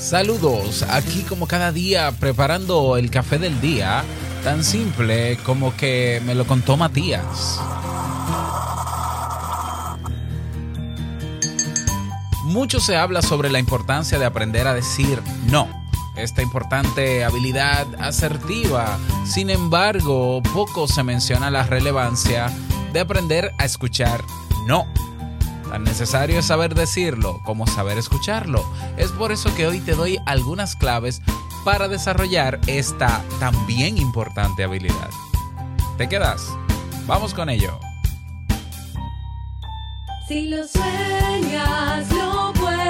Saludos, aquí como cada día preparando el café del día, tan simple como que me lo contó Matías. Mucho se habla sobre la importancia de aprender a decir no. Esta importante habilidad asertiva. Sin embargo, poco se menciona la relevancia de aprender a escuchar no. Tan necesario es saber decirlo como saber escucharlo. Es por eso que hoy te doy algunas claves para desarrollar esta también importante habilidad. ¿Te quedas? Vamos con ello. Si lo sueñas, lo puedes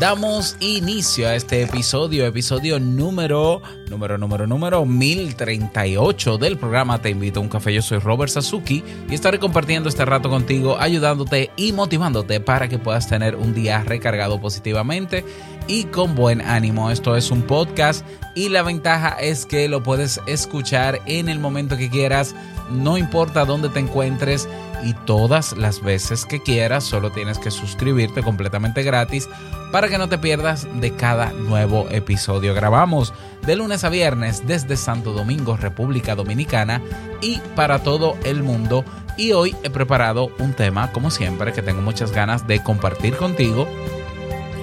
Damos inicio a este episodio, episodio número, número, número, número 1038 del programa Te invito a un café. Yo soy Robert Sasuki y estaré compartiendo este rato contigo, ayudándote y motivándote para que puedas tener un día recargado positivamente y con buen ánimo. Esto es un podcast y la ventaja es que lo puedes escuchar en el momento que quieras, no importa dónde te encuentres y todas las veces que quieras, solo tienes que suscribirte completamente gratis para que no te pierdas de cada nuevo episodio. Grabamos de lunes a viernes desde Santo Domingo, República Dominicana y para todo el mundo. Y hoy he preparado un tema, como siempre, que tengo muchas ganas de compartir contigo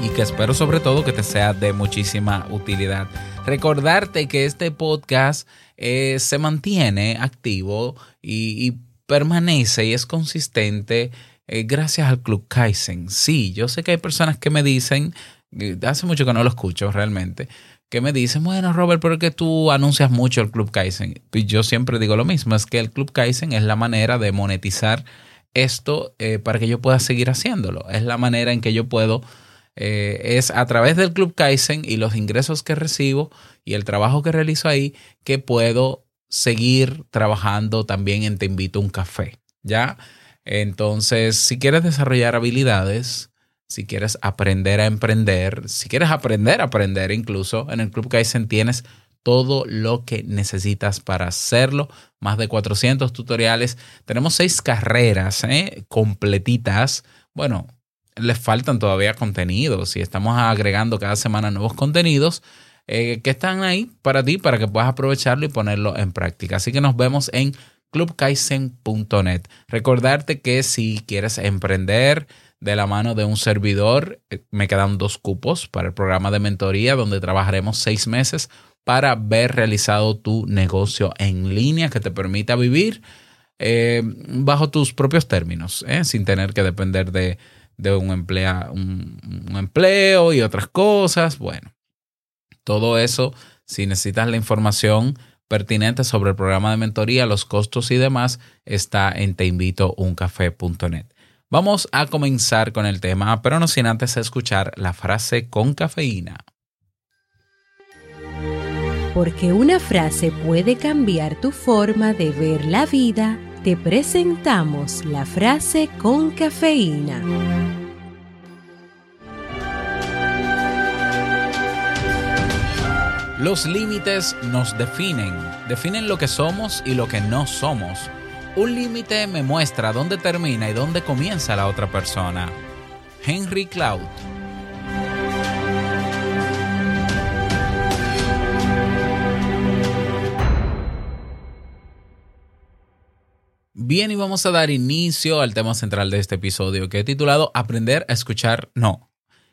y que espero sobre todo que te sea de muchísima utilidad. Recordarte que este podcast eh, se mantiene activo y, y permanece y es consistente eh, gracias al Club Kaizen. Sí, yo sé que hay personas que me dicen, eh, hace mucho que no lo escucho realmente, que me dicen, bueno, Robert, pero que tú anuncias mucho el Club Kaizen. Y yo siempre digo lo mismo, es que el Club Kaizen es la manera de monetizar esto eh, para que yo pueda seguir haciéndolo. Es la manera en que yo puedo es a través del Club Kaizen y los ingresos que recibo y el trabajo que realizo ahí que puedo seguir trabajando también en Te invito a un café. ¿Ya? Entonces, si quieres desarrollar habilidades, si quieres aprender a emprender, si quieres aprender a aprender incluso, en el Club Kaizen tienes todo lo que necesitas para hacerlo. Más de 400 tutoriales. Tenemos seis carreras ¿eh? completitas. Bueno, les faltan todavía contenidos y estamos agregando cada semana nuevos contenidos eh, que están ahí para ti, para que puedas aprovecharlo y ponerlo en práctica. Así que nos vemos en clubkaizen.net. Recordarte que si quieres emprender de la mano de un servidor, eh, me quedan dos cupos para el programa de mentoría donde trabajaremos seis meses para ver realizado tu negocio en línea que te permita vivir eh, bajo tus propios términos, sin tener que depender de, de un, emplea, un empleo y otras cosas. Bueno, todo eso, si necesitas la información pertinente sobre el programa de mentoría, los costos y demás, está en teinvitouncafé.net. Vamos a comenzar con el tema, pero no sin antes escuchar la frase con cafeína. Porque una frase puede cambiar tu forma de ver la vida, te presentamos la frase con cafeína. Los límites nos definen, definen lo que somos y lo que no somos. Un límite me muestra dónde termina y dónde comienza la otra persona. Henry Cloud. Bien, y vamos a dar inicio al tema central de este episodio que he titulado Aprender a escuchar no.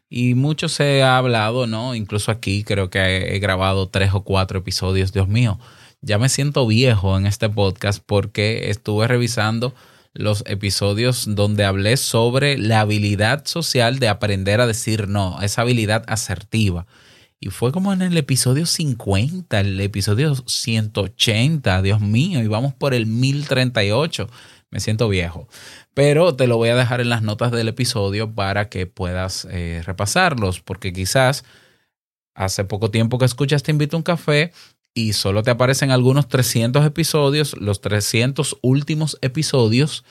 Y mucho se ha hablado, ¿no? Incluso aquí creo que he grabado tres o cuatro episodios, Dios mío. Ya me siento viejo en este podcast porque estuve revisando los episodios donde hablé sobre la habilidad social de aprender a decir no, esa habilidad asertiva. Y fue como en el episodio 50, el episodio 180, Dios mío, y vamos por el 1038. Me siento viejo. Pero te lo voy a dejar en las notas del episodio para que puedas eh, repasarlos, porque quizás hace poco tiempo que escuchas Te invito a un café y solo te aparecen algunos 300 episodios, los 300 últimos episodios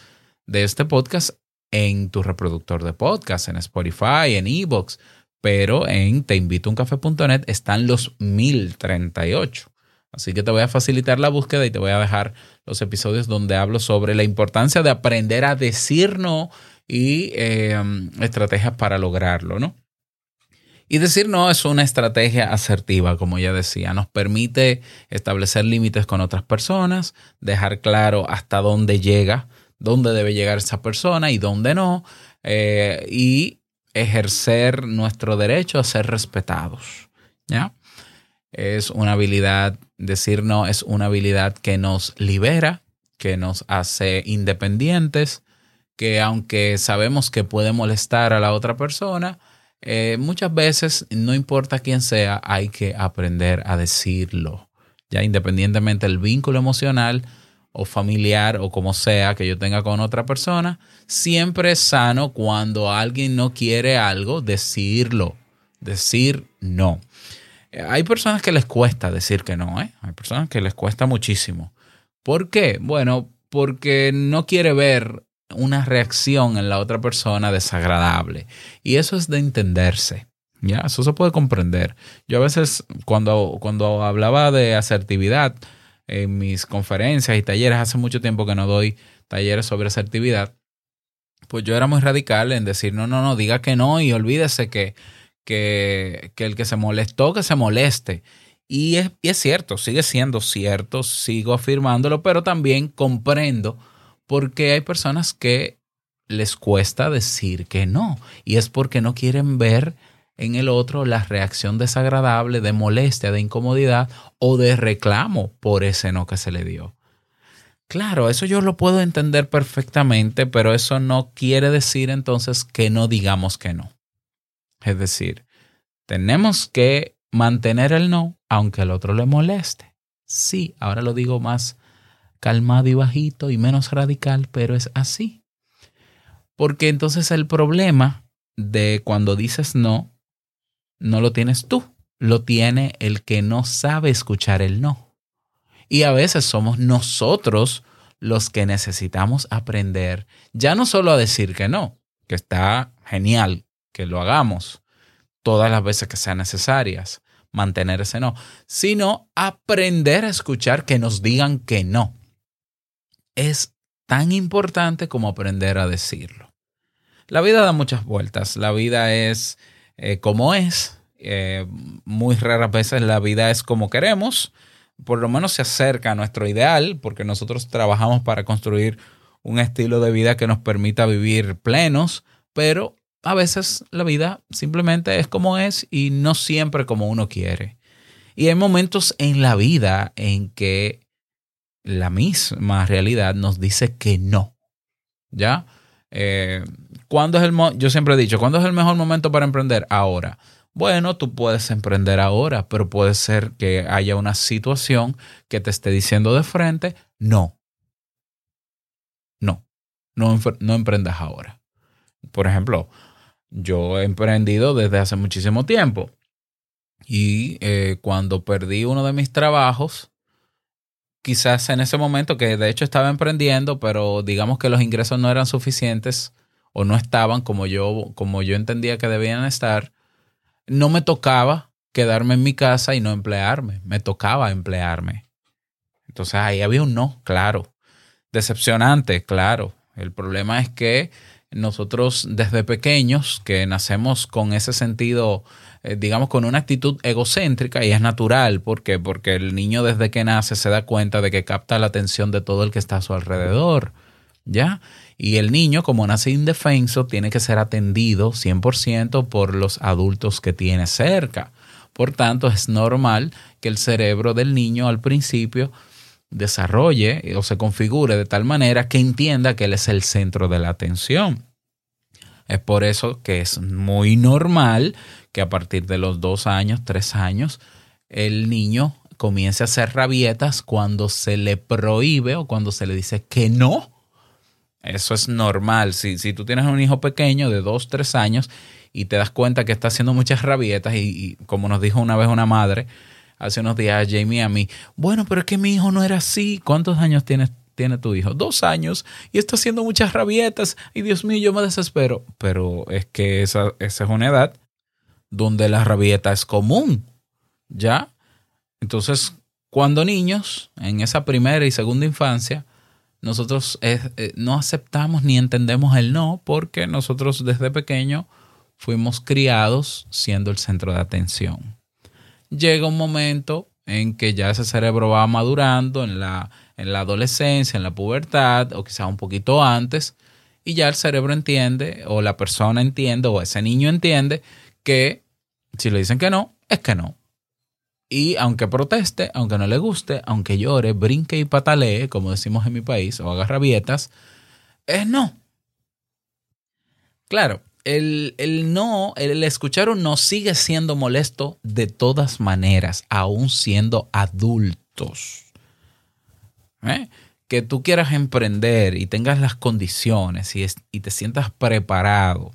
de este podcast en tu reproductor de podcast, en Spotify, en Evox, pero en teinvitouncafé.net están los 1038. Así que te voy a facilitar la búsqueda y te voy a dejar los episodios donde hablo sobre la importancia de aprender a decir no y eh, estrategias para lograrlo, ¿no? Y decir no es una estrategia asertiva, como ya decía, nos permite establecer límites con otras personas, dejar claro hasta dónde llega, dónde debe llegar esa persona y dónde no, eh, y ejercer nuestro derecho a ser respetados. ¿ya? Es una habilidad, decir no es una habilidad que nos libera, que nos hace independientes, que aunque sabemos que puede molestar a la otra persona, eh, muchas veces, no importa quién sea, hay que aprender a decirlo. Ya independientemente del vínculo emocional o familiar o como sea que yo tenga con otra persona, siempre es sano cuando alguien no quiere algo, decirlo, decir no. Hay personas que les cuesta decir que no, ¿eh? Hay personas que les cuesta muchísimo. ¿Por qué? Bueno, porque no quiere ver una reacción en la otra persona desagradable. Y eso es de entenderse. Ya, eso se puede comprender. Yo a veces cuando, cuando hablaba de asertividad en mis conferencias y talleres, hace mucho tiempo que no doy talleres sobre asertividad, pues yo era muy radical en decir, no, no, no, diga que no y olvídese que, que, que el que se molestó, que se moleste. Y es, y es cierto, sigue siendo cierto, sigo afirmándolo, pero también comprendo porque hay personas que les cuesta decir que no. Y es porque no quieren ver en el otro la reacción desagradable, de molestia, de incomodidad o de reclamo por ese no que se le dio. Claro, eso yo lo puedo entender perfectamente, pero eso no quiere decir entonces que no digamos que no. Es decir, tenemos que mantener el no aunque al otro le moleste. Sí, ahora lo digo más calmado y bajito y menos radical, pero es así. Porque entonces el problema de cuando dices no, no lo tienes tú, lo tiene el que no sabe escuchar el no. Y a veces somos nosotros los que necesitamos aprender ya no solo a decir que no, que está genial que lo hagamos todas las veces que sean necesarias, mantener ese no, sino aprender a escuchar que nos digan que no. Es tan importante como aprender a decirlo. La vida da muchas vueltas, la vida es eh, como es, eh, muy raras veces la vida es como queremos, por lo menos se acerca a nuestro ideal, porque nosotros trabajamos para construir un estilo de vida que nos permita vivir plenos, pero a veces la vida simplemente es como es y no siempre como uno quiere. Y hay momentos en la vida en que la misma realidad nos dice que no. ¿Ya? Eh, ¿cuándo es el Yo siempre he dicho, ¿cuándo es el mejor momento para emprender? Ahora. Bueno, tú puedes emprender ahora, pero puede ser que haya una situación que te esté diciendo de frente, no. No, no, no emprendas ahora. Por ejemplo, yo he emprendido desde hace muchísimo tiempo y eh, cuando perdí uno de mis trabajos, quizás en ese momento que de hecho estaba emprendiendo, pero digamos que los ingresos no eran suficientes o no estaban como yo, como yo entendía que debían estar, no me tocaba quedarme en mi casa y no emplearme, me tocaba emplearme. Entonces ahí había un no, claro. Decepcionante, claro. El problema es que nosotros desde pequeños, que nacemos con ese sentido, eh, digamos, con una actitud egocéntrica y es natural. ¿Por qué? Porque el niño desde que nace se da cuenta de que capta la atención de todo el que está a su alrededor. ¿Ya? Y el niño, como nace indefenso, tiene que ser atendido 100% por los adultos que tiene cerca. Por tanto, es normal que el cerebro del niño al principio desarrolle o se configure de tal manera que entienda que él es el centro de la atención. Es por eso que es muy normal que a partir de los dos años, tres años, el niño comience a hacer rabietas cuando se le prohíbe o cuando se le dice que no. Eso es normal. Si, si tú tienes un hijo pequeño de dos, tres años y te das cuenta que está haciendo muchas rabietas y, y como nos dijo una vez una madre hace unos días Jamie a mí, bueno, pero es que mi hijo no era así. ¿Cuántos años tiene tu hijo? Dos años y está haciendo muchas rabietas y Dios mío, yo me desespero. Pero es que esa, esa es una edad donde la rabieta es común, ¿ya? Entonces, cuando niños, en esa primera y segunda infancia, nosotros eh, eh, no aceptamos ni entendemos el no porque nosotros desde pequeño fuimos criados siendo el centro de atención. Llega un momento en que ya ese cerebro va madurando en la en la adolescencia, en la pubertad o quizá un poquito antes, y ya el cerebro entiende o la persona entiende o ese niño entiende que si le dicen que no, es que no. Y aunque proteste, aunque no le guste, aunque llore, brinque y patalee, como decimos en mi país, o haga rabietas, es no. Claro, el, el, no, el escuchar un no sigue siendo molesto de todas maneras, aún siendo adultos. ¿eh? que tú quieras emprender y tengas las condiciones y, es, y, te sientas preparado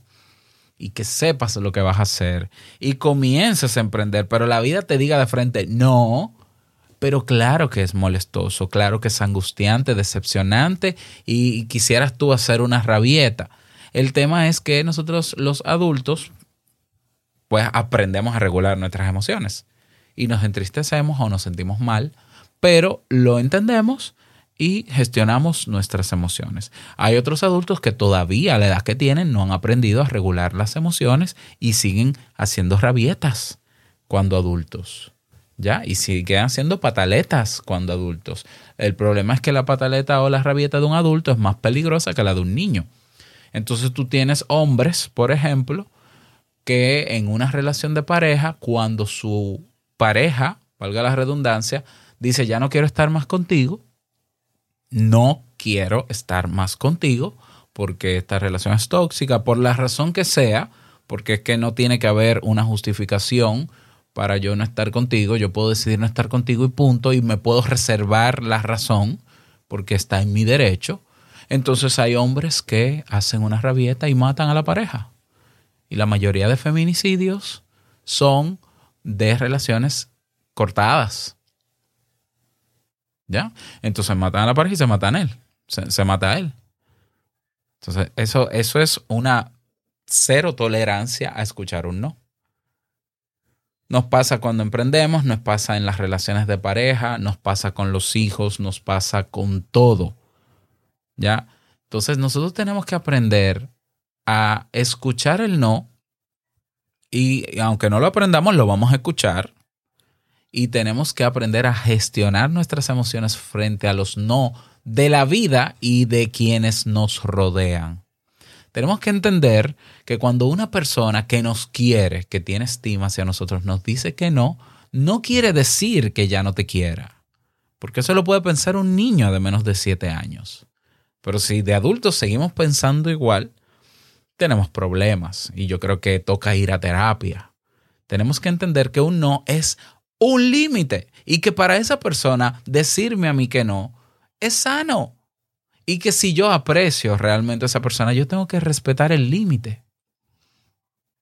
y que sepas lo que vas a hacer y comiences a emprender, pero la vida te diga de frente, no, pero claro que es molestoso, claro que es angustiante, decepcionante y, y quisieras tú hacer una rabieta. El tema es que nosotros los adultos, pues aprendemos a regular nuestras emociones y nos entristecemos o nos sentimos mal, pero lo entendemos y gestionamos nuestras emociones. Hay otros adultos que todavía a la edad que tienen no han aprendido a regular las emociones y siguen haciendo rabietas cuando adultos. ¿Ya? Y siguen haciendo pataletas cuando adultos. El problema es que la pataleta o la rabieta de un adulto es más peligrosa que la de un niño. Entonces tú tienes hombres, por ejemplo, que en una relación de pareja, cuando su pareja, valga la redundancia, dice ya no quiero estar más contigo, no quiero estar más contigo porque esta relación es tóxica, por la razón que sea, porque es que no tiene que haber una justificación para yo no estar contigo, yo puedo decidir no estar contigo y punto, y me puedo reservar la razón porque está en mi derecho. Entonces hay hombres que hacen una rabieta y matan a la pareja. Y la mayoría de feminicidios son de relaciones cortadas. ¿Ya? Entonces matan a la pareja y se matan a él. Se, mata a él. Entonces, eso, eso es una cero tolerancia a escuchar un no. Nos pasa cuando emprendemos, nos pasa en las relaciones de pareja, nos pasa con los hijos, nos pasa con todo. ¿Ya? Entonces nosotros tenemos que aprender a escuchar el no y aunque no lo aprendamos, lo vamos a escuchar y tenemos que aprender a gestionar nuestras emociones frente a los no de la vida y de quienes nos rodean. Tenemos que entender que cuando una persona que nos quiere, que tiene estima hacia nosotros, nos dice que no, no quiere decir que ya no te quiera. Porque eso lo puede pensar un niño de menos de 7 años. Pero si de adultos seguimos pensando igual, tenemos problemas. Y yo creo que toca ir a terapia. Tenemos que entender que un no es un límite y que para esa persona decirme a mí que no es sano. Y que si yo aprecio realmente a esa persona, yo tengo que respetar el límite.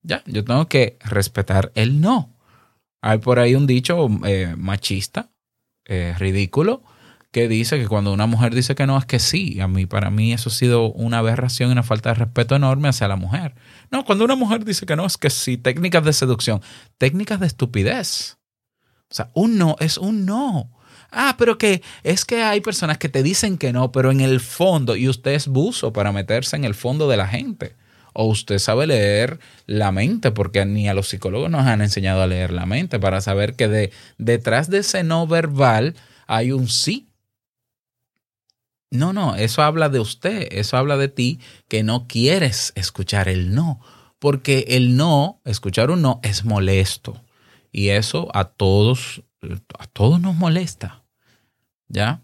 Ya, yo tengo que respetar el no. Hay por ahí un dicho eh, machista, eh, ridículo, que dice que cuando una mujer dice que no es que sí. A mí, para mí, eso ha sido una aberración y una falta de respeto enorme hacia la mujer. No, cuando una mujer dice que no es que sí. Técnicas de seducción, técnicas de estupidez. O sea, un no es un no. Ah, pero que es que hay personas que te dicen que no, pero en el fondo, y usted es buzo para meterse en el fondo de la gente. O usted sabe leer la mente, porque ni a los psicólogos nos han enseñado a leer la mente para saber que de, detrás de ese no verbal hay un sí. No, no, eso habla de usted, eso habla de ti que no quieres escuchar el no, porque el no, escuchar un no es molesto y eso a todos a todos nos molesta. ¿Ya?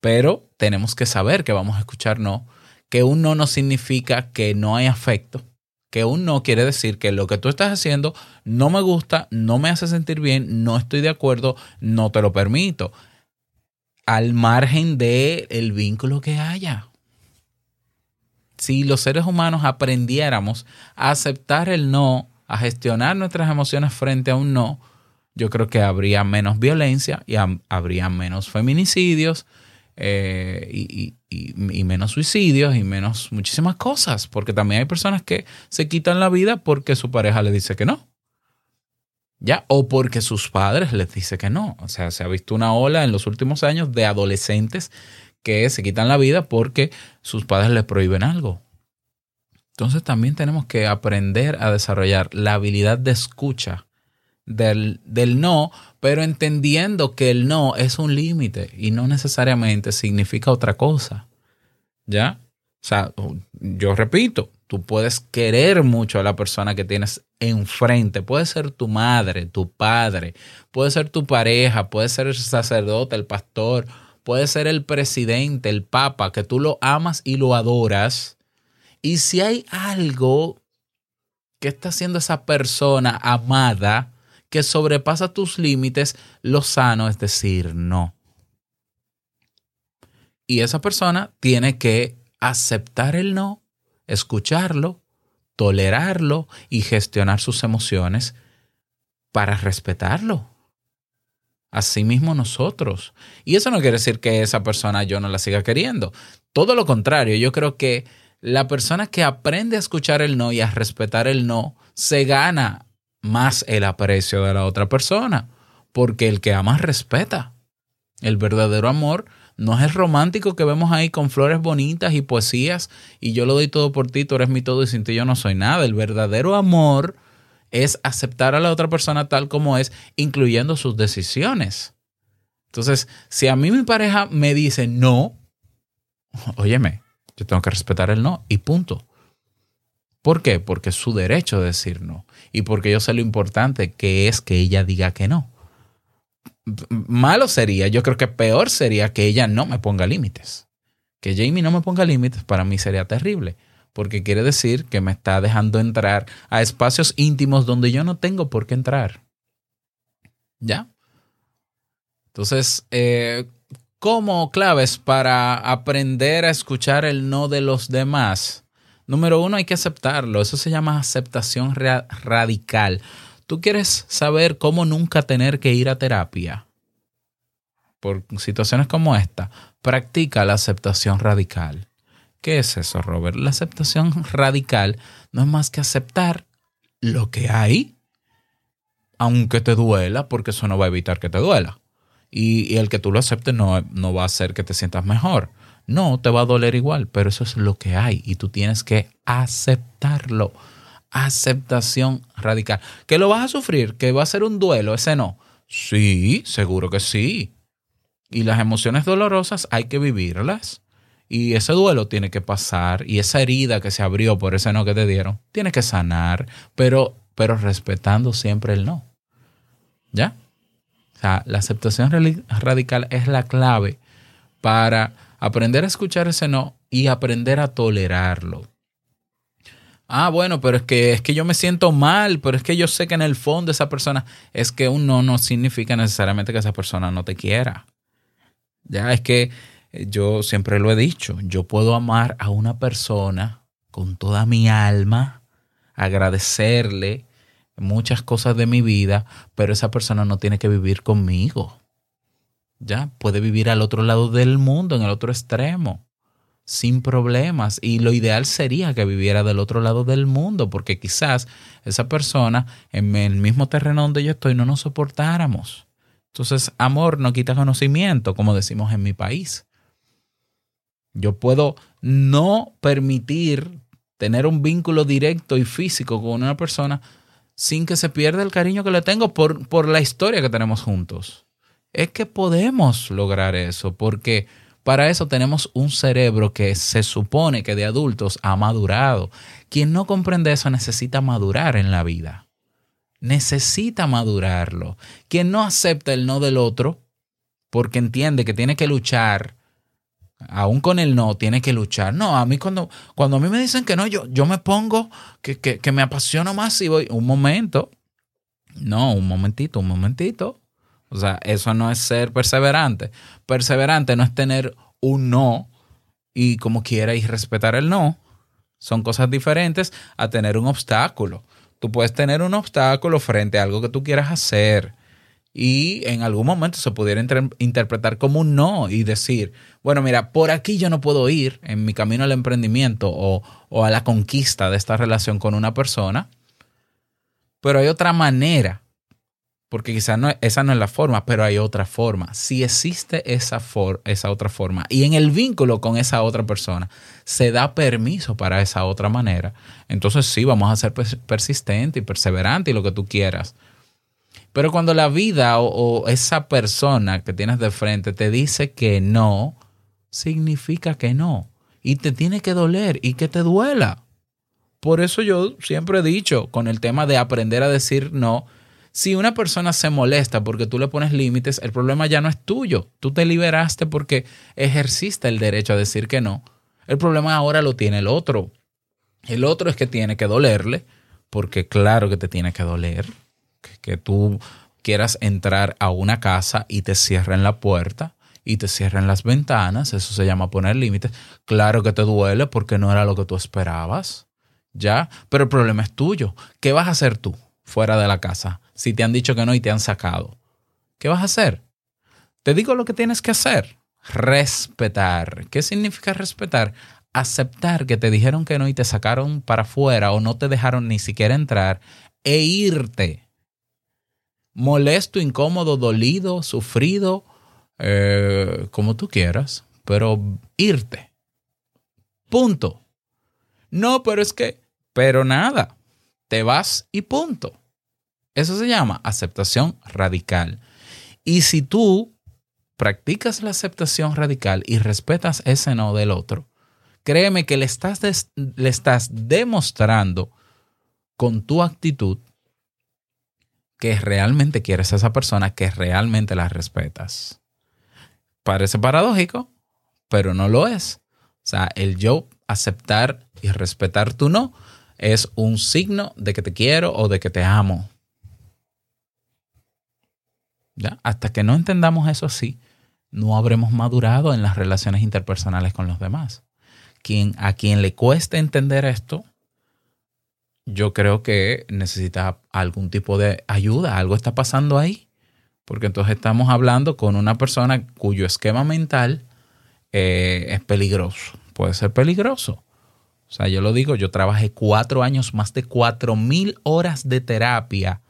Pero tenemos que saber que vamos a escuchar no, que un no no significa que no hay afecto, que un no quiere decir que lo que tú estás haciendo no me gusta, no me hace sentir bien, no estoy de acuerdo, no te lo permito al margen del el vínculo que haya. Si los seres humanos aprendiéramos a aceptar el no, a gestionar nuestras emociones frente a un no, yo creo que habría menos violencia y habría menos feminicidios eh, y, y, menos suicidios y menos muchísimas cosas, porque también hay personas que se quitan la vida porque su pareja le dice que no. ¿Ya? O porque sus padres les dicen que no. O sea, se ha visto una ola en los últimos años de adolescentes que se quitan la vida porque sus padres les prohíben algo. Entonces también tenemos que aprender a desarrollar la habilidad de escucha del, del no, pero entendiendo que el no es un límite y no necesariamente significa otra cosa. ¿Ya? O sea, yo repito, tú puedes querer mucho a la persona que tienes enfrente. Puede ser tu madre, tu padre, puede ser tu pareja, puede ser el sacerdote, el pastor, puede ser el presidente, el papa, que tú lo amas y lo adoras. Y si hay algo que está haciendo esa persona amada que sobrepasa tus límites, lo sano es decir no. Y esa persona tiene que aceptar el no, escucharlo tolerarlo y gestionar sus emociones para respetarlo. Asimismo nosotros. Y eso no quiere decir que esa persona yo no la siga queriendo. Todo lo contrario, yo creo que la persona que aprende a escuchar el no y a respetar el no, se gana más el aprecio de la otra persona, porque el que ama respeta. El verdadero amor no es romántico que vemos ahí con flores bonitas y poesías y yo lo doy todo por ti, tú eres mi todo y sin ti yo no soy nada. El verdadero amor es aceptar a la otra persona tal como es, incluyendo sus decisiones. Entonces, si a mí mi pareja me dice no, óyeme, yo tengo que respetar el no y punto. ¿Por qué? Porque es su derecho de decir no y porque yo sé lo importante que es que ella diga que no malo sería, yo creo que peor sería que ella no me ponga límites. Que Jamie no me ponga límites para mí sería terrible, porque quiere decir que me está dejando entrar a espacios íntimos donde yo no tengo por qué entrar. ¿Ya? Entonces, eh, como claves para aprender a escuchar el no de los demás? Número uno, hay que aceptarlo. Eso se llama aceptación radical. ¿Tú quieres saber cómo nunca tener que ir a terapia? Por situaciones como esta, practica la aceptación radical. ¿Qué es eso, Robert? La aceptación radical no es más que aceptar lo que hay, aunque te duela, porque eso no va a evitar que te duela. Y, el que tú lo aceptes no, no va a hacer que te sientas mejor. No, te va a doler igual, pero eso es lo que hay y tú tienes que aceptarlo aceptación radical. ¿Que lo vas a sufrir? ¿Que va a ser un duelo? Ese no. Sí, seguro que sí. Y las emociones dolorosas hay que vivirlas. Y ese duelo tiene que pasar. Y esa herida que se abrió por ese no que te dieron, tiene que sanar, pero, pero respetando siempre el no. ¿Ya? O sea, la aceptación radical es la clave para aprender a escuchar ese no y aprender a tolerarlo. Ah, bueno, pero es que es que yo me siento mal, pero es que yo sé que en el fondo esa persona es que un no no significa necesariamente que esa persona no te quiera. Ya es que eh, yo siempre lo he dicho, yo puedo amar a una persona con toda mi alma, agradecerle muchas cosas de mi vida, pero esa persona no tiene que vivir conmigo. Ya puede vivir al otro lado del mundo, en el otro extremo sin problemas y lo ideal sería que viviera del otro lado del mundo porque quizás esa persona en el mismo terreno donde yo estoy no nos soportáramos. Entonces, amor no quita conocimiento, como decimos en mi país. Yo puedo no permitir tener un vínculo directo y físico con una persona sin que se pierda el cariño que le tengo por, por la historia que tenemos juntos. Es que podemos lograr eso porque Para eso tenemos un cerebro que se supone que de adultos ha madurado. Quien no comprende eso necesita madurar en la vida. Necesita madurarlo. Quien no acepta el no del otro, porque entiende que tiene que luchar, aún con el no, tiene que luchar. No, a mí cuando, cuando a mí me dicen que no, yo, yo me pongo, que, que, que me apasiono más y voy, un momento, no, un momentito, un momentito. O sea, eso no es ser perseverante. Perseverante no es tener un no y como quiera respetar el no. Son cosas diferentes a tener un obstáculo. Tú puedes tener un obstáculo frente a algo que tú quieras hacer y en algún momento se pudiera inter- interpretar como un no y decir, bueno, mira, por aquí yo no puedo ir en mi camino al emprendimiento o, o a la conquista de esta relación con una persona, pero hay otra manera, porque quizás no, esa no es la forma, pero hay otra forma. Si existe esa, for- esa otra forma y en el vínculo con esa otra persona se da permiso para esa otra manera, entonces sí, vamos a ser pers- persistente y perseverante y lo que tú quieras. Pero cuando la vida o, o esa persona que tienes de frente te dice que no, significa que no. Y te tiene que doler y que te duela. Por eso yo siempre he dicho con el tema de aprender a decir no, si una persona se molesta porque tú le pones límites, el problema ya no es tuyo. Tú te liberaste porque ejerciste el derecho a decir que no. El problema ahora lo tiene el otro. El otro es que tiene que dolerle, porque claro que te tiene que doler. Que, tú quieras entrar a una casa y te cierren la puerta y te cierren las ventanas, eso se llama poner límites. Claro que te duele porque no era lo que tú esperabas. ¿Ya? Pero el problema es tuyo. ¿Qué vas a hacer tú fuera de la casa si te han dicho que no y te han sacado? ¿Qué vas a hacer? Te digo lo que tienes que hacer. Respetar. ¿Qué significa respetar? Aceptar que te dijeron que no y te sacaron para afuera o no te dejaron ni siquiera entrar e irte. Molesto, incómodo, dolido, sufrido, eh, como tú quieras, pero irte. Punto. No, pero es que, pero nada, te vas y punto. Eso se llama aceptación radical. Y si tú practicas la aceptación radical y respetas ese no del otro, créeme que le estás, le estás demostrando con tu actitud que realmente quieres a esa persona, que realmente la respetas. Parece paradójico, pero no lo es. O sea, el yo aceptar y respetar tu no es un signo de que te quiero o de que te amo. Hasta que no entendamos eso así, no habremos madurado en las relaciones interpersonales con los demás. Quien, a quien le cueste entender esto, yo creo que necesita algún tipo de ayuda, algo está pasando ahí, porque entonces estamos hablando con una persona cuyo esquema mental eh, es peligroso, puede ser peligroso. O sea, yo lo digo, yo trabajé cuatro años, más de cuatro mil horas de terapia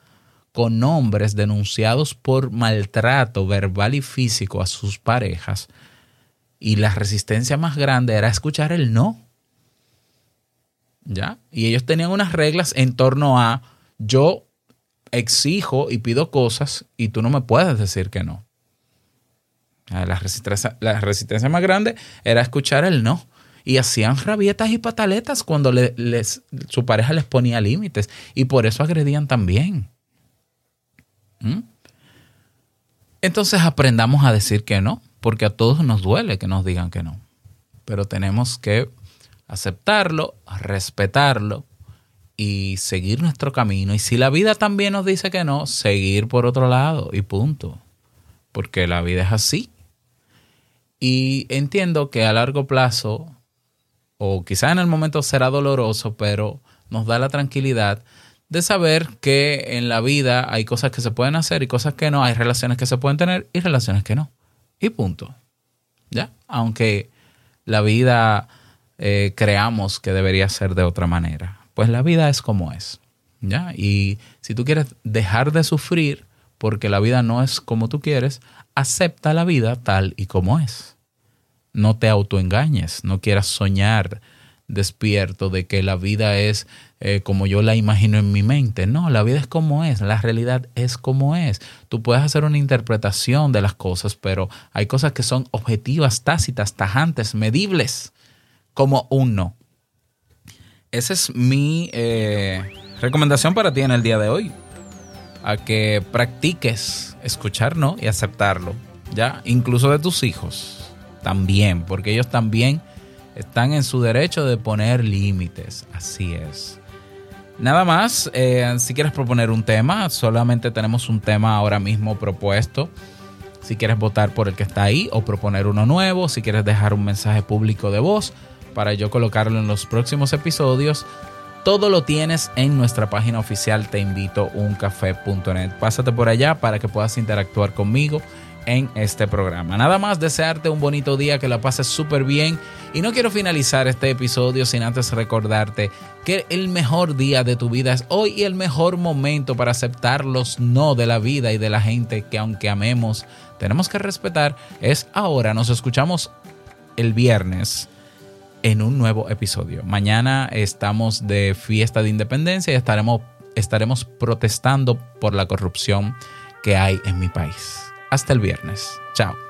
con hombres denunciados por maltrato verbal y físico a sus parejas. Y la resistencia más grande era escuchar el no. ¿Ya? Y ellos tenían unas reglas en torno a yo exijo y pido cosas y tú no me puedes decir que no. La resistencia, la resistencia más grande era escuchar el no. Y hacían rabietas y pataletas cuando le- les, su pareja les ponía límites. Y por eso agredían también. ¿Mm? Entonces aprendamos a decir que no, porque a todos nos duele que nos digan que no. Pero tenemos que aceptarlo, respetarlo y seguir nuestro camino. Y si la vida también nos dice que no, seguir por otro lado y punto. Porque la vida es así. Y entiendo que a largo plazo, o quizá en el momento será doloroso, pero nos da la tranquilidad de saber que en la vida hay cosas que se pueden hacer y cosas que no, hay relaciones que se pueden tener y relaciones que no. Y punto. ¿Ya? Aunque la vida eh, creamos que debería ser de otra manera. Pues la vida es como es. ¿Ya? Y si tú quieres dejar de sufrir porque la vida no es como tú quieres, acepta la vida tal y como es. No te autoengañes, no quieras soñar despierto de que la vida es eh, como yo la imagino en mi mente. No, la vida es como es, la realidad es como es. Tú puedes hacer una interpretación de las cosas, pero hay cosas que son objetivas, tácitas, tajantes, medibles, como un no. Esa es mi eh, recomendación para ti en el día de hoy. A que practiques escuchar no y aceptarlo. ¿Ya? Incluso de tus hijos. También, porque ellos también están en su derecho de poner límites. Así es. Nada más, eh, si quieres proponer un tema, solamente tenemos un tema ahora mismo propuesto. Si quieres votar por el que está ahí o proponer uno nuevo, si quieres dejar un mensaje público de voz para yo colocarlo en los próximos episodios, todo lo tienes en nuestra página oficial teinvitouncafé.net. Pásate por allá para que puedas interactuar conmigo en este programa. Nada más desearte un bonito día, que la pases súper bien. Y no quiero finalizar este episodio sin antes recordarte que el mejor día de tu vida es hoy y el mejor momento para aceptar los no de la vida y de la gente que aunque amemos, tenemos que respetar, es ahora. Nos escuchamos el viernes en un nuevo episodio. Mañana estamos de fiesta de independencia y estaremos, estaremos protestando por la corrupción que hay en mi país. Hasta el viernes. Chao.